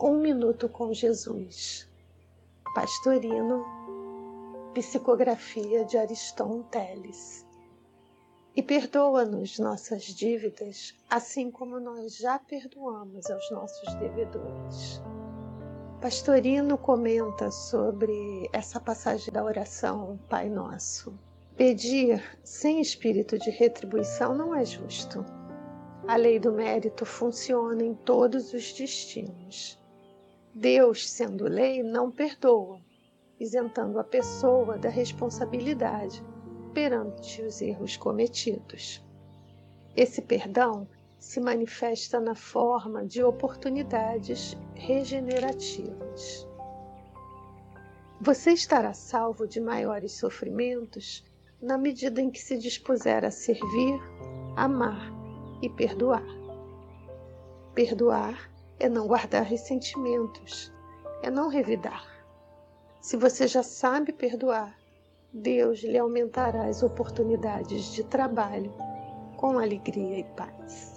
Um Minuto com Jesus. Pastorino, psicografia de Ariston Teles. E perdoa-nos nossas dívidas, assim como nós já perdoamos aos nossos devedores. Pastorino comenta sobre essa passagem da oração Pai Nosso. Pedir sem espírito de retribuição não é justo. A lei do mérito funciona em todos os destinos. Deus, sendo lei, não perdoa, isentando a pessoa da responsabilidade perante os erros cometidos. Esse perdão se manifesta na forma de oportunidades regenerativas. Você estará salvo de maiores sofrimentos na medida em que se dispuser a servir, amar e perdoar. Perdoar é não guardar ressentimentos, é não revidar. Se você já sabe perdoar, Deus lhe aumentará as oportunidades de trabalho com alegria e paz.